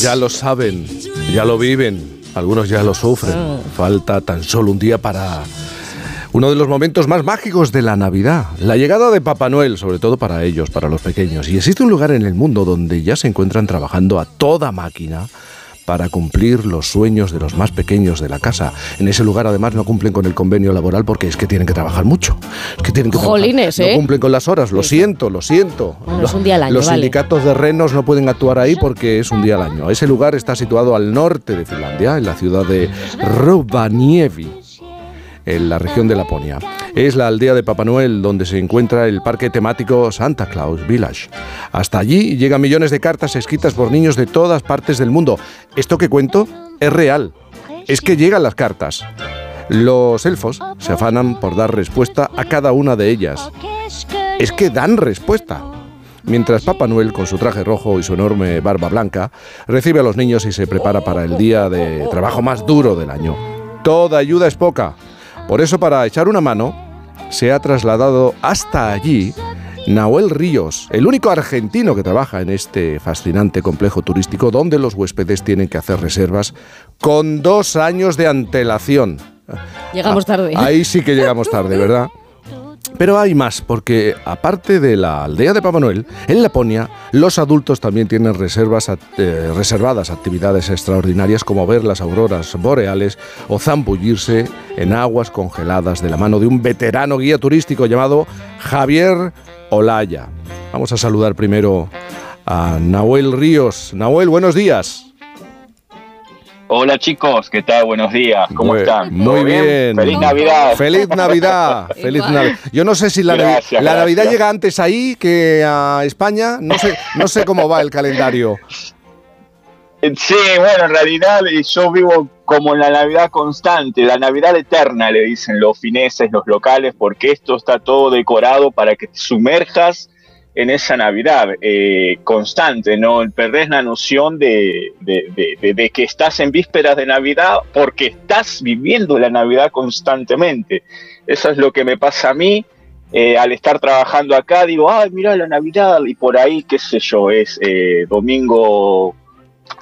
ya lo saben, ya lo viven, algunos ya lo sufren. Ah. Falta tan solo un día para uno de los momentos más mágicos de la Navidad, la llegada de Papá Noel, sobre todo para ellos, para los pequeños. Y existe un lugar en el mundo donde ya se encuentran trabajando a toda máquina para cumplir los sueños de los más pequeños de la casa. En ese lugar además no cumplen con el convenio laboral porque es que tienen que trabajar mucho. Es que tienen que trabajar. Jolines, ¿eh? No cumplen con las horas, lo siento, lo siento. Bueno, es un día al año, Los vale. sindicatos de renos no pueden actuar ahí porque es un día al año. Ese lugar está situado al norte de Finlandia, en la ciudad de Rovaniemi en la región de Laponia. Es la aldea de Papá Noel donde se encuentra el parque temático Santa Claus Village. Hasta allí llegan millones de cartas escritas por niños de todas partes del mundo. Esto que cuento es real. Es que llegan las cartas. Los elfos se afanan por dar respuesta a cada una de ellas. Es que dan respuesta. Mientras Papá Noel, con su traje rojo y su enorme barba blanca, recibe a los niños y se prepara para el día de trabajo más duro del año. Toda ayuda es poca. Por eso, para echar una mano, se ha trasladado hasta allí Nahuel Ríos, el único argentino que trabaja en este fascinante complejo turístico donde los huéspedes tienen que hacer reservas con dos años de antelación. Llegamos tarde. Ah, Ahí sí que llegamos tarde, ¿verdad? Pero hay más, porque aparte de la aldea de Papá Noel, en Laponia los adultos también tienen reservas, eh, reservadas actividades extraordinarias como ver las auroras boreales o zambullirse en aguas congeladas de la mano de un veterano guía turístico llamado Javier Olaya. Vamos a saludar primero a Nahuel Ríos. Nahuel, buenos días. Hola chicos, ¿qué tal? Buenos días, ¿cómo Muy- están? Muy ¿Todo bien. Feliz Navidad. Feliz Navidad. Feliz. Navidad. Yo no sé si la, Navi- Gracias, la Navidad gracias. llega antes ahí que a España. No sé, no sé cómo va el calendario. Sí, bueno, en realidad eh, yo vivo como en la Navidad constante, la Navidad eterna, le dicen los fineses, los locales, porque esto está todo decorado para que te sumerjas en esa Navidad eh, constante, ¿no? Perdés la noción de, de- de- de- de que estás en vísperas de Navidad porque estás viviendo la Navidad constantemente. Eso es lo que me pasa a mí. eh, al estar trabajando acá, digo, ay, mira la Navidad, y por ahí, qué sé yo, es eh, domingo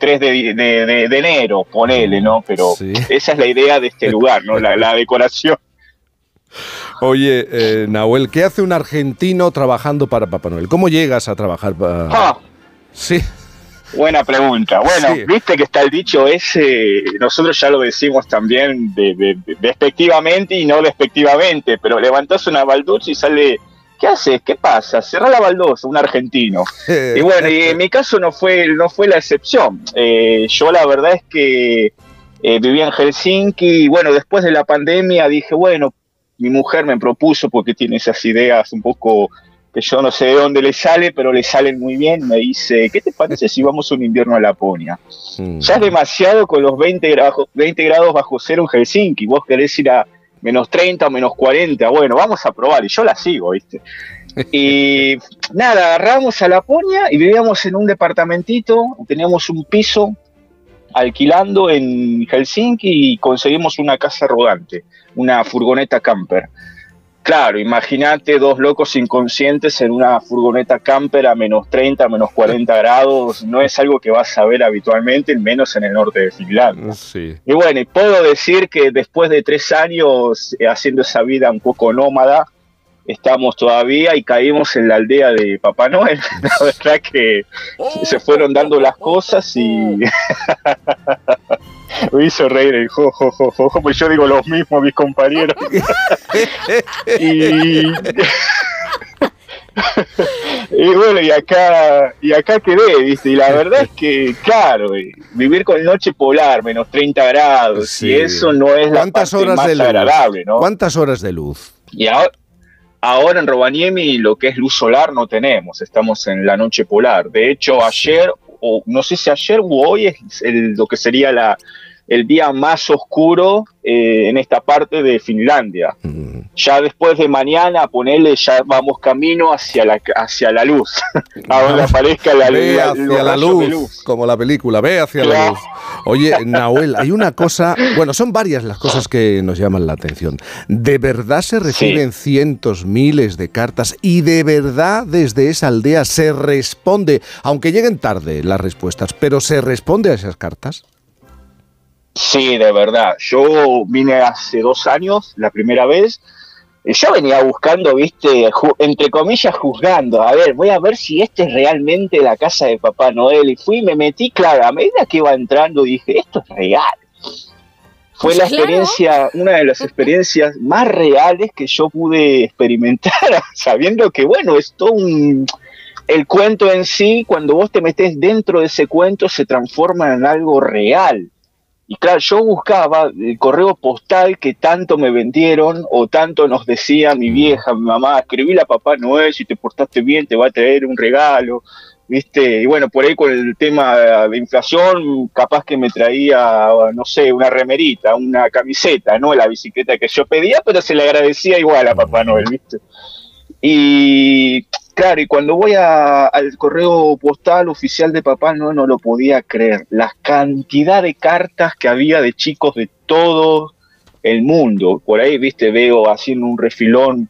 3 de, de- de- de enero, ponele, ¿no? Pero Sí. esa es la idea de este lugar, ¿no? La, la decoración. Oye, eh, Nahuel, ¿qué hace un argentino trabajando para Papá Noel? ¿Cómo llegas a trabajar para.? Ah, Sí. buena pregunta. Bueno, Sí. viste que está el dicho ese, nosotros ya lo decimos también de, de- de- despectivamente y no despectivamente, pero levantás una baldosa y sale, ¿qué haces? ¿Qué pasa? Cerrá la baldosa, un argentino. Y bueno, y en mi caso no fue, no fue la excepción. Eh, yo la verdad es que eh, vivía en Helsinki y bueno, después de la pandemia dije, bueno, mi mujer me propuso porque tiene esas ideas un poco que yo no sé de dónde le sale, pero le salen muy bien. Me dice, ¿qué te parece si vamos un invierno a Laponia? Mm. Ya es demasiado con los 20 grados, 20 grados bajo cero en Helsinki. Vos querés ir a menos 30 o menos 40. Bueno, vamos a probar. Y yo la sigo, ¿viste? Y nada, agarramos a Laponia y vivíamos en un departamentito. Teníamos un piso alquilando en Helsinki y conseguimos una casa rodante, una furgoneta camper. Claro, imagínate dos locos inconscientes en una furgoneta camper a menos 30, menos 40 grados. No es algo que vas a ver habitualmente, menos en el norte de Finlandia. Sí. Y bueno, puedo decir que después de tres años eh, haciendo esa vida un poco nómada, estamos todavía y caímos en la aldea de Papá Noel. La verdad que se fueron dando las cosas y me hizo reír el jo, jo, jo, jo, pues yo digo lo mismo a mis compañeros. y... y bueno, y acá, y acá quedé, ¿viste? Y la verdad es que, claro, eh, vivir con noche polar, menos 30 grados, Sí. y eso no es la ¿Cuántas parte horas más de luz? agradable, ¿no? ¿Cuántas horas de luz? Y ahora, ahora en Rovaniemi lo que es luz solar no tenemos, estamos en la noche polar. De hecho, ayer, o no sé si ayer u hoy es el- lo que sería la, el día más oscuro eh, en esta parte de Finlandia. Mm. Ya después de mañana, ponerle, ya vamos camino hacia la, hacia la luz, a donde aparezca la, Ve la- hacia la luz, como la película, ve hacia la luz. Oye, Nahuel, hay una cosa, bueno, son varias las cosas que nos llaman la atención. ¿De verdad se reciben cientos, miles de cartas y de verdad desde esa aldea se responde, aunque lleguen tarde las respuestas, pero se responde a esas cartas? Sí, de verdad. Yo vine hace dos años, la primera vez, yo venía buscando, viste, entre comillas, juzgando. A ver, voy a ver si este es realmente la casa de Papá Noel. Y fui, me metí, claro, a medida que iba entrando dije, esto es real. Fue la experiencia, una de las experiencias más reales que yo pude experimentar, sabiendo que, bueno, es todo un... El cuento en sí, cuando vos te metes dentro de ese cuento, se transforma en algo real y claro, yo buscaba el correo postal que tanto me vendieron o tanto nos decía mi vieja, mi mamá, escribí a Papá Noel, si te portaste bien te va a traer un regalo, ¿viste? Y bueno, por ahí con el tema de inflación, capaz que me traía, no sé, una remerita, una camiseta, no la bicicleta que yo pedía, pero se le agradecía igual a Papá Noel, ¿viste? Y Claro, y cuando voy al correo postal oficial de papá, no, no lo podía creer. La cantidad de cartas que había de chicos de todo el mundo. Por ahí, viste, veo haciendo un refilón.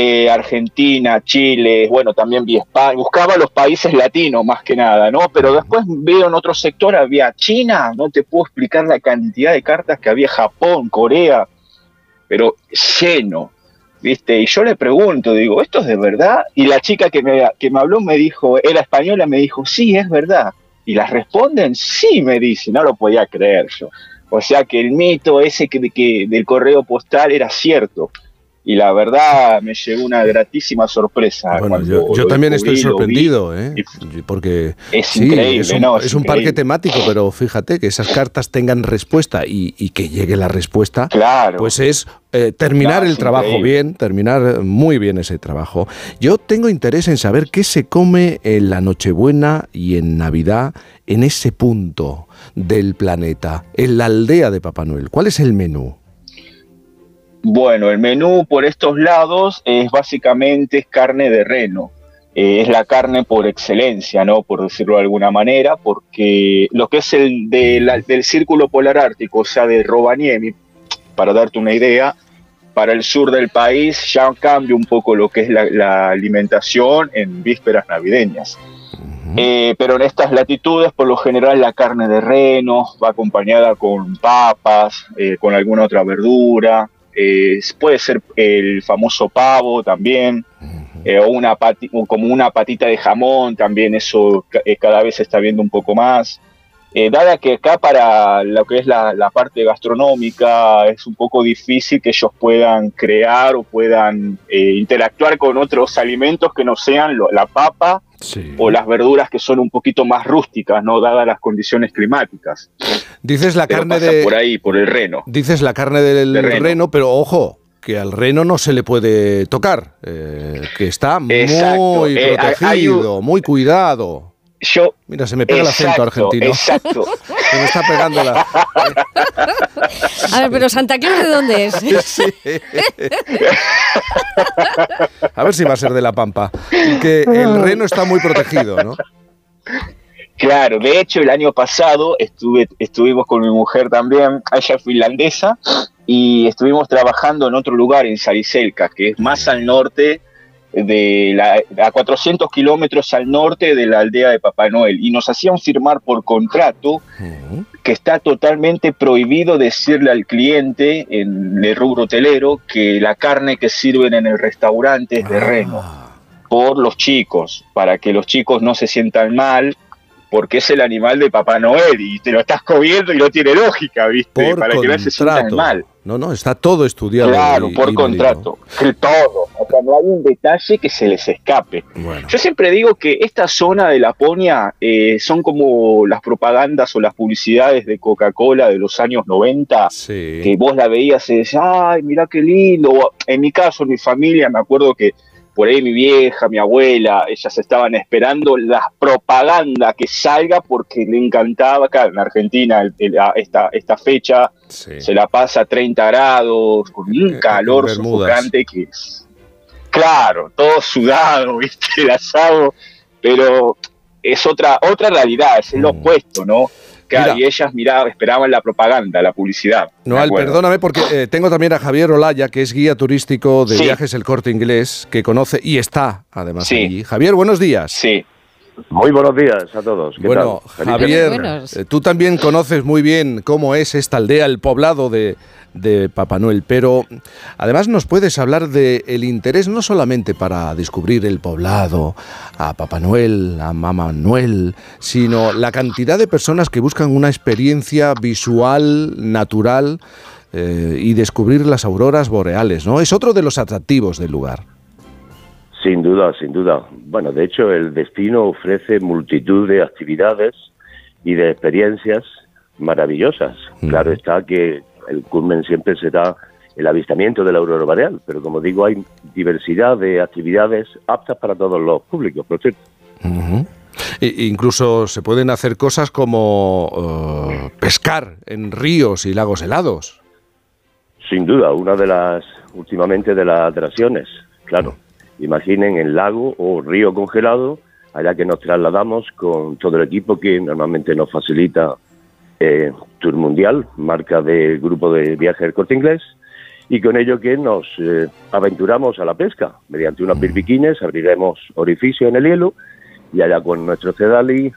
Eh, Argentina, Chile, bueno, también vi España, buscaba los países latinos más que nada, ¿no? Pero después veo en otro sector, había China, no te puedo explicar la cantidad de cartas que había Japón, Corea, pero lleno. ¿Viste? Y yo le pregunto, digo, ¿esto es de verdad? Y la chica que me, que me habló me dijo, era española, me dijo, sí, es verdad. Y las responden, sí, me dice, no lo podía creer yo. O sea que el mito ese que, que del correo postal era cierto y la verdad me llegó una gratísima sorpresa. Bueno, yo, también estoy sorprendido, ¿eh? porque es increíble, es un, ¿no? Es, un parque temático, pero fíjate que esas cartas tengan respuesta y, que llegue la respuesta, claro. pues es eh, terminar el trabajo bien, terminar muy bien ese trabajo. Yo tengo interés en saber qué se come en la Nochebuena y en Navidad en ese punto del planeta, en la aldea de Papá Noel. ¿Cuál es el menú? Bueno, el menú por estos lados es básicamente carne de reno. Eh, es la carne por excelencia, ¿no? Por decirlo de alguna manera, porque lo que es el del círculo polar ártico, o sea, de Rovaniemi, para darte una idea, para el sur del país ya cambia un poco lo que es la, alimentación en vísperas navideñas. Eh, pero en estas latitudes, por lo general, la carne de reno va acompañada con papas, eh, con alguna otra verdura, eh, puede ser el famoso pavo también, eh, o una como una patita de jamón, también eso eh, cada vez se está viendo un poco más. dada que acá para lo que es la, parte gastronómica es un poco difícil que ellos puedan crear o puedan interactuar con otros alimentos que no sean la papa o las verduras que son un poquito más rústicas, no dadas las condiciones climáticas. Dices la carne de por ahí, por el reno. Dices la carne del reno. pero ojo, que al reno no se le puede tocar, eh, que está muy eh, protegido, muy cuidado. Yo, Mira, se me pega el acento argentino. Exacto. se me está pegando la. A ver, pero Santa Claus de dónde es? A ver si va a ser de la Pampa. Que el reno está muy protegido, ¿no? Claro, de hecho el año pasado estuve, estuvimos con mi mujer también, ella es finlandesa, y estuvimos trabajando en otro lugar, en Sariselka, que es más al norte, de la, a 400 kilómetros al norte de la aldea de Papá Noel, y nos hacían firmar por contrato que está totalmente prohibido decirle al cliente en el rubro hotelero que la carne que sirven en el restaurante es de reno ah. por los chicos, para que los chicos no se sientan mal porque es el animal de Papá Noel y te lo estás comiendo y no tiene lógica, ¿viste? Para que no se sientan mal. No, no, está todo estudiado. Claro, por contrato. todo. O sea, no hay un detalle que se les escape. Yo siempre digo que esta zona de Laponia eh, son como las propagandas o las publicidades de Coca-Cola de los años 90, que vos la veías y decías, ay, mira qué lindo. En mi caso, en mi familia, me acuerdo que por ahí mi vieja, mi abuela, ellas estaban esperando la propaganda que salga porque le encantaba acá en Argentina esta, esta fecha, se la pasa a 30 grados, con un eh, calor sofocante que es, claro, todo sudado, viste, el asado, pero es otra, otra realidad, es el mm. opuesto, ¿no? Claro, Mira. y ellas miraban, esperaban la propaganda, la publicidad. acuerdo. perdóname porque eh, tengo también a Javier Olaya, que es guía turístico de Sí. viajes El Corte Inglés, que conoce y está además Sí. allí. Javier, buenos días. Sí. Muy buenos días a todos. ¿Qué Bueno, tal? Javier, eh, tú también conoces muy bien cómo es esta aldea, el poblado de, de Papá Noel, pero además nos puedes hablar del el interés no solamente para descubrir el poblado, a Papá Noel, a Mamá Noel, sino la cantidad de personas que buscan una experiencia visual, natural eh, y descubrir las auroras boreales, ¿no? Es otro de los atractivos del lugar. Sin duda, sin duda. Bueno, de hecho, el destino ofrece multitud de actividades y de experiencias maravillosas. Mm. Claro está que el culmen siempre será el avistamiento de la aurora boreal, pero como digo, hay diversidad de actividades aptas para todos los públicos, por cierto. E- incluso se pueden hacer cosas como eh, pescar en ríos y lagos helados. Sin duda, una de las, últimamente, de las atracciones. Claro, imaginen el lago o río congelado, allá que nos trasladamos con todo el equipo que normalmente nos facilita eh, Tour Mundial, marca del grupo de viajes del Corte Inglés, y con ello que nos eh, aventuramos a la pesca. Mediante unos birbiquines abriremos orificio en el hielo y allá con nuestro cedali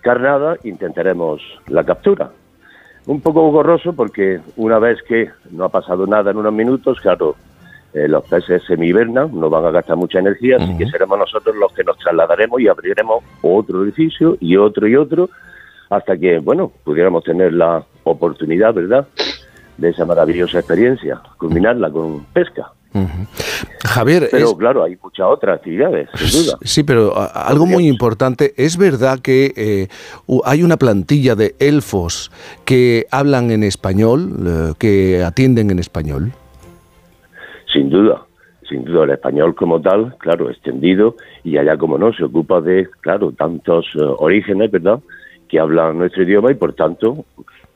carnada intentaremos la captura. Un poco gorroso porque una vez que no ha pasado nada en unos minutos, claro, eh, los peces semihibernan, no van a gastar mucha energía, así que seremos nosotros los que nos trasladaremos y abriremos otro edificio y otro y otro, hasta que, bueno, pudiéramos tener la oportunidad, ¿verdad?, de esa maravillosa experiencia, culminarla con pesca. Javier, Pero es- claro, hay muchas otras actividades, sin duda. sí, pero algo muy importante, ¿es verdad que eh, hay una plantilla de elfos que hablan en español, eh, que atienden en español? Sin duda, sin duda, el español como tal, claro, extendido, y allá como no, se ocupa de, claro, tantos eh, orígenes, ¿verdad?, que hablan nuestro idioma y por tanto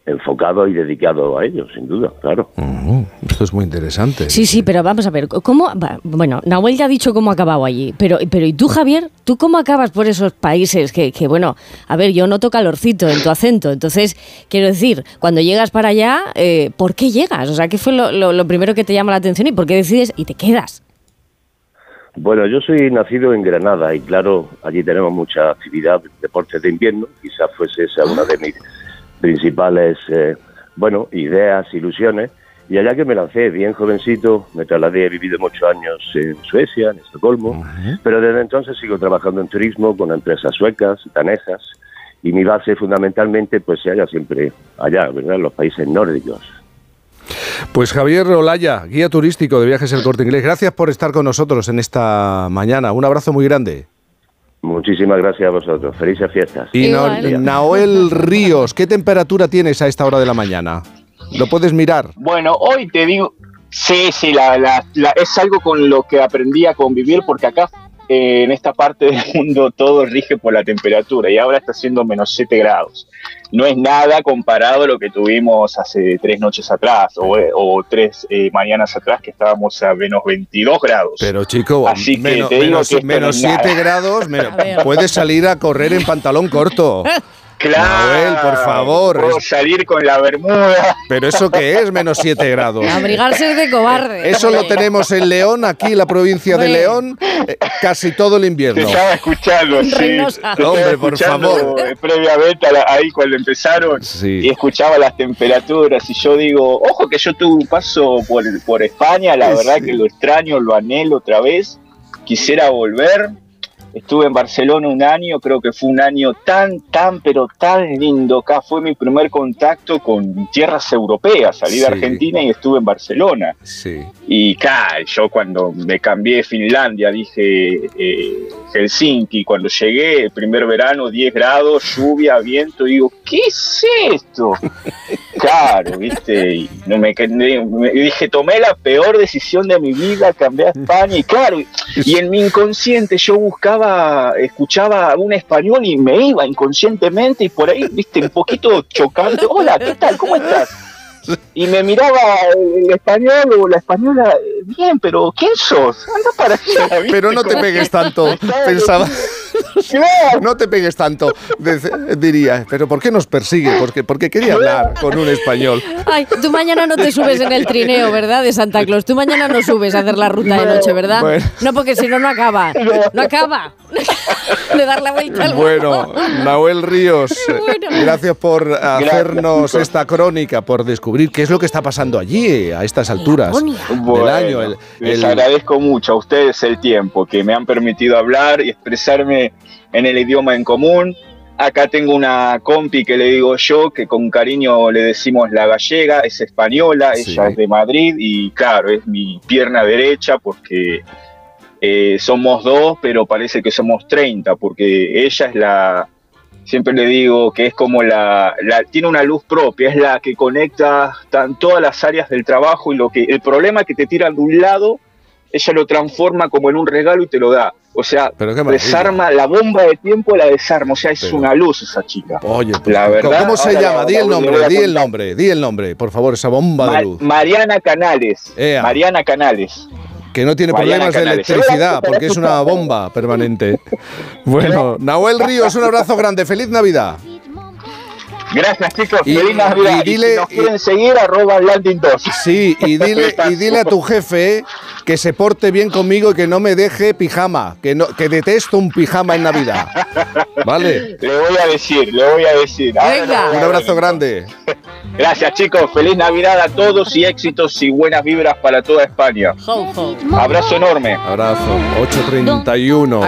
enfocado y dedicado a ellos, sin duda, claro. Esto es muy interesante. Sí, sí, pero vamos a ver, ¿cómo? va, Bueno, Nahuel ya ha dicho cómo ha acabado allí, pero, pero ¿y tú, Javier? ¿Tú cómo acabas por esos países que, que, bueno, a ver, yo noto calorcito en tu acento, entonces, quiero decir, cuando llegas para allá, eh, ¿por qué llegas? O sea, ¿qué fue lo, lo- lo primero que te llama la atención y por qué decides y te quedas? Bueno, yo soy nacido en Granada y claro, allí tenemos mucha actividad, deportes de invierno, quizás fuese esa una de mis principales, eh, bueno, ideas, ilusiones. Y allá que me lancé bien jovencito, me trasladé, he vivido muchos años en Suecia, en Estocolmo, pero desde entonces sigo trabajando en turismo con empresas suecas, danesas, y mi base fundamentalmente pues se halla siempre allá, ¿verdad?, en los países nórdicos. Pues Javier Olaya, guía turístico de Viajes El Corte Inglés, gracias por estar con nosotros en esta mañana. Un abrazo muy grande. Muchísimas gracias a vosotros. Felices fiestas. Y Na- Igual. Naoel Ríos, ¿qué temperatura tienes a esta hora de la mañana? ¿Lo puedes mirar? Bueno, hoy te digo, sí, sí, la, la- la- es algo con lo que aprendí a convivir porque acá eh, en esta parte del mundo todo rige por la temperatura y ahora está haciendo menos 7 grados. No es nada comparado a lo que tuvimos hace tres noches atrás o, eh, o tres eh, mañanas atrás que estábamos a menos 22 grados. Pero chico, Así que menos, te digo menos, que menos no es 7 nada. grados, menos- puedes salir a correr en pantalón corto. Nahuel, por favor. Puedo salir con la bermuda. ¿Pero eso qué es, menos 7 grados? Abrigarse es de cobarde. Eso lo tenemos en León, aquí la provincia de. León, eh, casi todo el Te invierno. estaba escuchando, sí. Te estaba Hombre, por escuchando, favor. Previamente, ahí cuando empezaron, Sí. y escuchaba las temperaturas, y yo digo, ojo que yo tuve un paso por, por España, la Sí. verdad que lo extraño, lo anhelo otra vez, quisiera volver. Estuve en Barcelona un año, creo que fue un año tan, tan, pero tan lindo. Acá fue mi primer contacto con tierras europeas. Salí Sí. de Argentina y estuve en Barcelona. Sí. Y claro, yo cuando me cambié de Finlandia dije eh, Helsinki, cuando llegué el primer verano 10 grados, lluvia, viento, digo, ¿qué es esto? Claro, viste, y no me, me dije, tomé la peor decisión de mi vida, cambié a España y claro, y en mi inconsciente yo buscaba, escuchaba un español y me iba inconscientemente y por ahí, viste, un poquito chocante, hola, ¿qué tal? ¿Cómo estás? Y me miraba el español o la española, bien, pero ¿quién sos? Anda para allá. ¿viste? Pero no te pegues tanto, estaba pensaba. No te pegues tanto, diría. Pero ¿por qué nos persigue? Porque, porque quería hablar con un español. Ay, tú mañana no te subes en el trineo, ¿verdad? De Santa Claus. Tú mañana no subes a hacer la ruta de noche, ¿verdad? Bueno. No, porque si no, no acaba. No acaba. De dar la vuelta al Bueno. Nahuel Ríos, eh, Bueno. gracias por hacernos chicos. esta crónica, por descubrir qué es lo que está pasando allí a estas alturas del Bueno, año. El- les el- agradezco mucho a ustedes el tiempo que me han permitido hablar y expresarme en el idioma en común. Acá tengo una compi que le digo yo, que con cariño le decimos la gallega, es española, Sí. ella es de Madrid y claro, es mi pierna derecha porque eh, somos dos, pero parece que somos 30, porque ella es la, siempre le digo que es como la, la- tiene una luz propia, es la que conecta tan, todas las áreas del trabajo y lo que el problema que te tiran de un lado, ella lo transforma como en un regalo y te lo da. O sea, Pero desarma la bomba de tiempo, la desarma. O sea, es Pero- una luz esa chica. Oye, pues, La verdad, ¿cómo se llama? la- Di el nombre, di el nombre, di el nombre, por favor, esa bomba Ma- de luz. Mariana Canales. Ea. Mariana Canales. Que no tiene problemas de electricidad, porque es una bomba permanente. Bueno, Nahuel Ríos, un abrazo grande, feliz Navidad. Gracias, chicos. Y- Feliz Navidad. y Y dile- si nos y- quieren seguir, arroba landing 2. Sí, y dile, y dile a tu jefe que se porte bien conmigo y que no me deje pijama, que, no, que detesto un pijama en Navidad. ¿Vale? Le voy a decir, le voy a decir. Ahora Venga. Un abrazo grande. Gracias, chicos. Feliz Navidad a todos y éxitos y buenas vibras para toda España. Abrazo enorme. Abrazo. 831.